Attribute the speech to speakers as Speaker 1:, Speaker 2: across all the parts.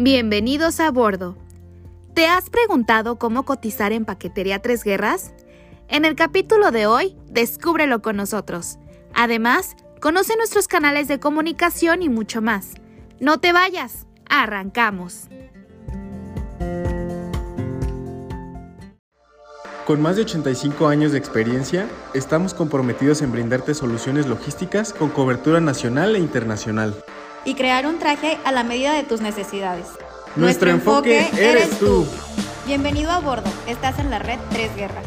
Speaker 1: Bienvenidos a bordo. ¿Te has preguntado cómo cotizar en Paquetería Tres Guerras? En el capítulo de hoy, descúbrelo con nosotros. Además, conoce nuestros canales de comunicación y mucho más. No te vayas, arrancamos.
Speaker 2: Con más de 85 años de experiencia, estamos comprometidos en brindarte soluciones logísticas con cobertura nacional e internacional.
Speaker 3: Y crear un traje a la medida de tus necesidades.
Speaker 2: Nuestro, enfoque, eres tú.
Speaker 3: Bienvenido a bordo. Estás en la red Tres Guerra.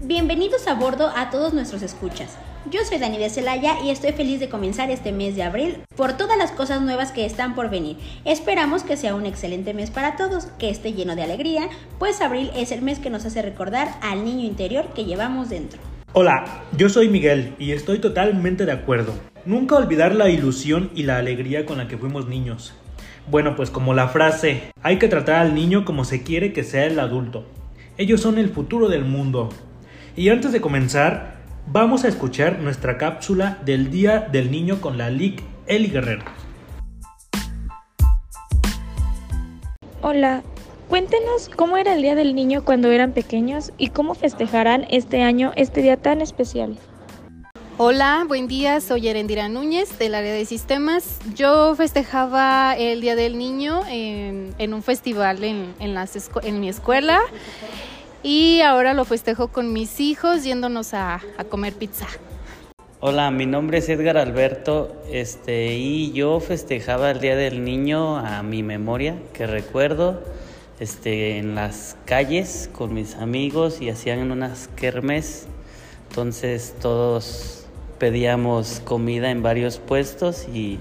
Speaker 3: Bienvenidos a bordo a todos nuestros escuchas. Yo soy Dani de Celaya y estoy feliz de comenzar este mes de abril por todas las cosas nuevas que están por venir. Esperamos que sea un excelente mes para todos, que esté lleno de alegría, pues abril es el mes que nos hace recordar al niño interior que llevamos dentro.
Speaker 4: Hola, yo soy Miguel y estoy totalmente de acuerdo. Nunca olvidar la ilusión y la alegría con la que fuimos niños. Bueno, pues como la frase, hay que tratar al niño como se quiere que sea el adulto. Ellos son el futuro del mundo. Y antes de comenzar, vamos a escuchar nuestra cápsula del Día del Niño con la LIC Eli Guerrero.
Speaker 5: Hola, cuéntenos cómo era el Día del Niño cuando eran pequeños y cómo festejarán este año este día tan especial.
Speaker 6: Hola, buen día, soy Erendira Núñez del área de sistemas. Yo festejaba el Día del Niño en, un festival en, en mi escuela y ahora lo festejo con mis hijos yéndonos a, comer pizza.
Speaker 7: Hola, mi nombre es Edgar Alberto este, y yo festejaba el Día del Niño a mi memoria, que recuerdo, este, en las calles con mis amigos y hacían unas kermes. Entonces todos pedíamos comida en varios puestos y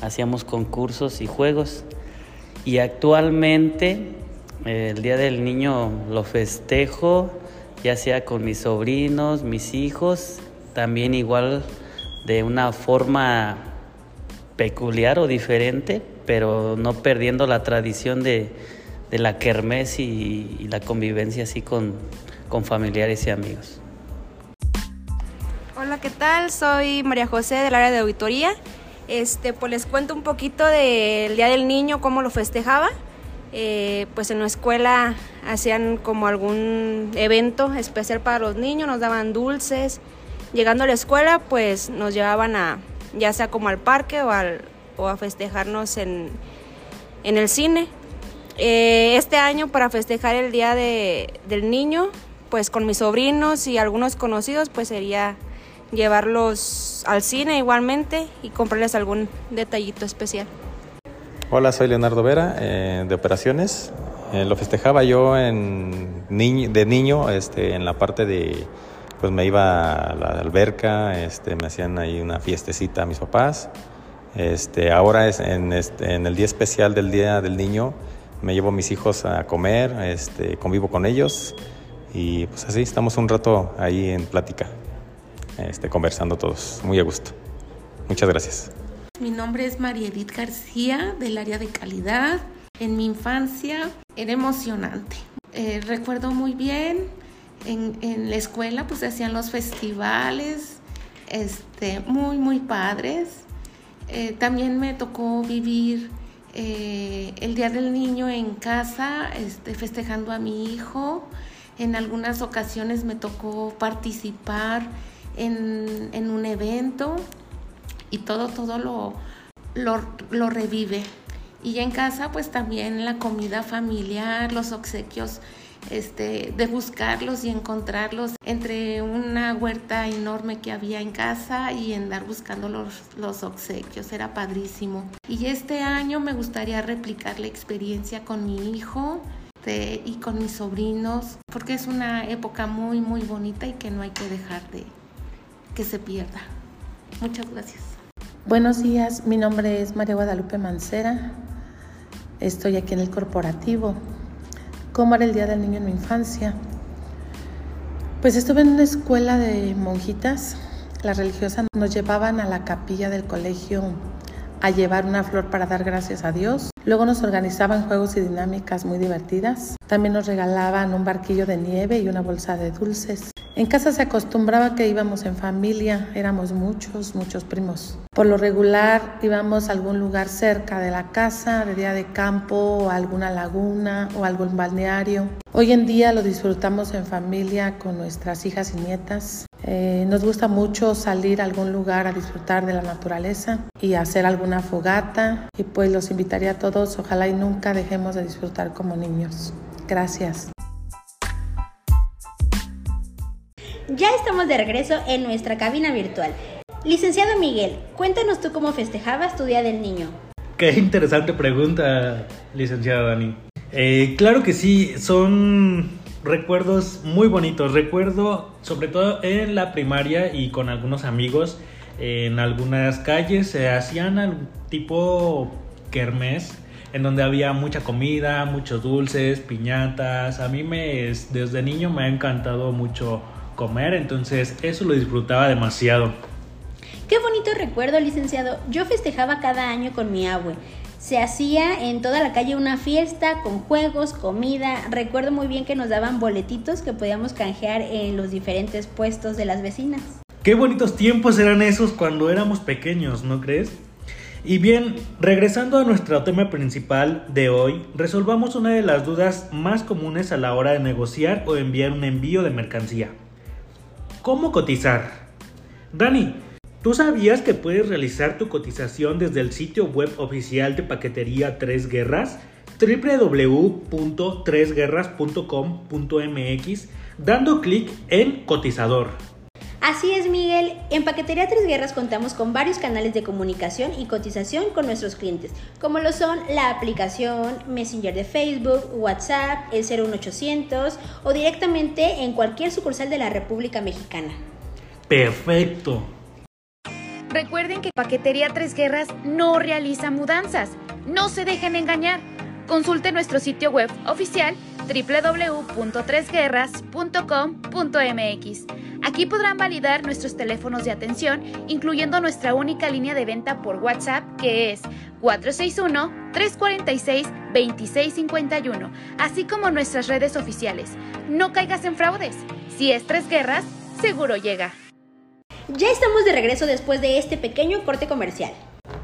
Speaker 7: hacíamos concursos y juegos. Y actualmente el Día del Niño lo festejo, ya sea con mis sobrinos, mis hijos, también igual de una forma peculiar o diferente, pero no perdiendo la tradición de, la kermés y, la convivencia así con, con familiares y amigos.
Speaker 8: Hola, ¿qué tal? Soy María José del área de auditoría. Este, pues les cuento un poquito del Día del Niño, cómo lo festejaba. Eh, pues en la escuela hacían como algún evento especial para los niños, nos daban dulces. Llegando a la escuela, pues nos llevaban a, ya sea como al parque o, o a festejarnos en, en el cine. Eh, este año para festejar el Día de, del Niño, pues con mis sobrinos y algunos conocidos, pues sería llevarlos al cine igualmente y comprarles algún detallito especial.
Speaker 9: Hola, soy Leonardo Vera, eh, de Operaciones. Eh, lo festejaba yo en de niño, este, en la parte de, pues me iba a la alberca, este, me hacían ahí una fiestecita a mis papás. Este, ahora es en, este, en el día especial del Día del Niño, me llevo a mis hijos a comer, este, convivo con ellos y pues así estamos un rato ahí en plática, este, conversando todos, muy a gusto. Muchas gracias.
Speaker 10: Mi nombre es María Edith García del área de calidad. En mi infancia era emocionante. Eh, recuerdo muy bien, en, la escuela pues hacían los festivales, este, muy, muy padres. Eh, también me tocó vivir eh, el Día del Niño en casa, este, festejando a mi hijo. En algunas ocasiones me tocó participar en, en un evento y todo, todo lo, lo, revive. Y en casa pues también la comida familiar, los obsequios, este, de buscarlos y encontrarlos entre una huerta enorme que había en casa y andar buscando los, los obsequios, era padrísimo. Y este año me gustaría replicar la experiencia con mi hijo este, y con mis sobrinos, porque es una época muy, muy bonita y que no hay que dejar de que se pierda. Muchas gracias.
Speaker 11: Buenos días, mi nombre es María Guadalupe Mancera. Estoy aquí en el corporativo. ¿Cómo era el Día del Niño en mi infancia? Pues estuve en una escuela de monjitas. Las religiosas nos llevaban a la capilla del colegio a llevar una flor para dar gracias a Dios. Luego nos organizaban juegos y dinámicas muy divertidas. También nos regalaban un barquillo de nieve y una bolsa de dulces. En casa se acostumbraba que íbamos en familia, éramos muchos, muchos primos. Por lo regular íbamos a algún lugar cerca de la casa, de día de campo, o alguna laguna o algún balneario. Hoy en día lo disfrutamos en familia con nuestras hijas y nietas. Eh, nos gusta mucho salir a algún lugar a disfrutar de la naturaleza y hacer alguna fogata. Y pues los invitaría a todos, ojalá y nunca dejemos de disfrutar como niños. Gracias.
Speaker 3: Ya estamos de regreso en nuestra cabina virtual. Licenciado Miguel, cuéntanos tú cómo festejabas tu Día del Niño.
Speaker 4: Qué interesante pregunta, licenciado Dani. Eh, claro que sí, son recuerdos muy bonitos. Recuerdo sobre todo en la primaria y con algunos amigos en algunas calles se hacían algún tipo kermés en donde había mucha comida, muchos dulces, piñatas. A mí me desde niño me ha encantado mucho comer, entonces eso lo disfrutaba demasiado.
Speaker 3: Qué bonito recuerdo, licenciado. Yo festejaba cada año con mi abue. Se hacía en toda la calle una fiesta con juegos, comida. Recuerdo muy bien que nos daban boletitos que podíamos canjear en los diferentes puestos de las vecinas.
Speaker 4: Qué bonitos tiempos eran esos cuando éramos pequeños, ¿no crees? Y bien, regresando a nuestro tema principal de hoy, resolvamos una de las dudas más comunes a la hora de negociar o enviar un envío de mercancía. ¿Cómo cotizar? Dani, ¿tú sabías que puedes realizar tu cotización desde el sitio web oficial de Paquetería Tres Guerras? www.tresguerras.com.mx dando clic en cotizador.
Speaker 3: Así es, Miguel. En Paquetería Tres Guerras contamos con varios canales de comunicación y cotización con nuestros clientes, como lo son la aplicación Messenger de Facebook, WhatsApp, el 01800 o directamente en cualquier sucursal de la República Mexicana.
Speaker 4: Perfecto.
Speaker 1: Recuerden que Paquetería Tres Guerras no realiza mudanzas. No se dejen engañar. Consulte nuestro sitio web oficial www.tresguerras.com.mx. Aquí podrán validar nuestros teléfonos de atención, incluyendo nuestra única línea de venta por WhatsApp, que es 461-346-2651, así como nuestras redes oficiales. No caigas en fraudes. Si es Tres Guerras, seguro llega.
Speaker 3: Ya estamos de regreso después de este pequeño corte comercial.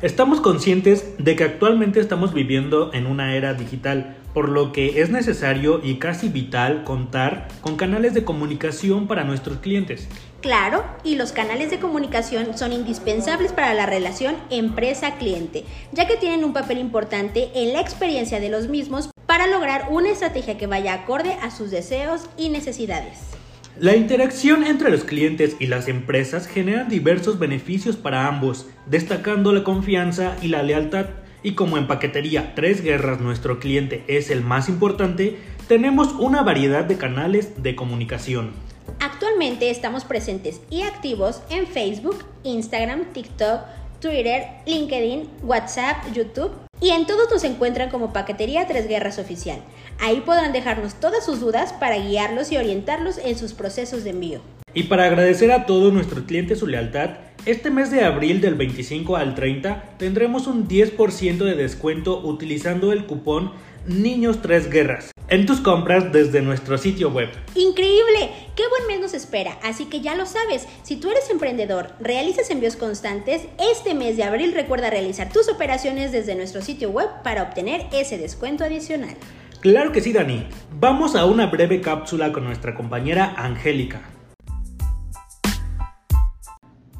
Speaker 4: Estamos conscientes de que actualmente estamos viviendo en una era digital, por lo que es necesario y casi vital contar con canales de comunicación para nuestros clientes.
Speaker 3: Claro, y los canales de comunicación son indispensables para la relación empresa-cliente, ya que tienen un papel importante en la experiencia de los mismos para lograr una estrategia que vaya acorde a sus deseos y necesidades.
Speaker 4: La interacción entre los clientes y las empresas genera diversos beneficios para ambos, destacando la confianza y la lealtad. Y como en paquetería Tres Guerras nuestro cliente es el más importante, tenemos una variedad de canales de comunicación.
Speaker 3: Actualmente estamos presentes y activos en Facebook, Instagram, TikTok, Twitter, LinkedIn, WhatsApp, YouTube y en todos nos encuentran como Paquetería Tres Guerras Oficial. Ahí podrán dejarnos todas sus dudas para guiarlos y orientarlos en sus procesos de envío.
Speaker 4: Y para agradecer a todos nuestros clientes su lealtad, este mes de abril del 25 al 30 tendremos un 10% de descuento utilizando el cupón Niños Tres Guerras en tus compras desde nuestro sitio web.
Speaker 3: ¡Increíble! ¡Qué buen mes nos espera! Así que ya lo sabes, si tú eres emprendedor, realizas envíos constantes, este mes de abril recuerda realizar tus operaciones desde nuestro sitio web para obtener ese descuento adicional.
Speaker 4: Claro que sí, Dani. Vamos a una breve cápsula con nuestra compañera Angélica.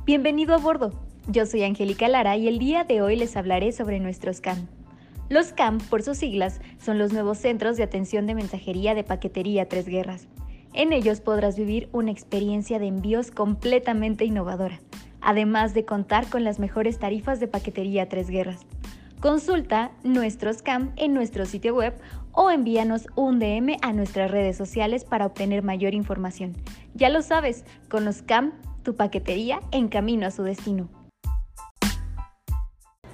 Speaker 12: Bienvenido a bordo. Yo soy Angélica Lara y el día de hoy les hablaré sobre nuestros CAM. Los CAM, por sus siglas, son los nuevos centros de atención de mensajería de paquetería Tres Guerras. En ellos podrás vivir una experiencia de envíos completamente innovadora, además de contar con las mejores tarifas de paquetería Tres Guerras. Consulta nuestros CAM en nuestro sitio web o envíanos un DM a nuestras redes sociales para obtener mayor información. Ya lo sabes, con los CAM, tu paquetería en camino a su destino.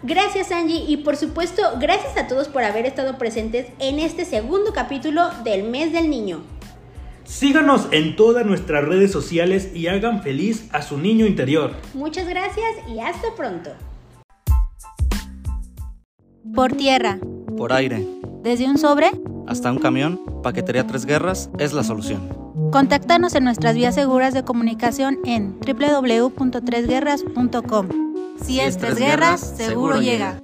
Speaker 3: Gracias Angie y por supuesto gracias a todos por haber estado presentes en este segundo capítulo del mes del niño.
Speaker 4: Síganos en todas nuestras redes sociales y hagan feliz a su niño interior.
Speaker 3: Muchas gracias y hasta pronto.
Speaker 13: Por tierra.
Speaker 14: Por aire.
Speaker 13: Desde un sobre
Speaker 14: hasta un camión, Paquetería Tres Guerras es la solución.
Speaker 13: Contáctanos en nuestras vías seguras de comunicación en www.tresguerras.com. Si es Tres Guerras, seguro llega.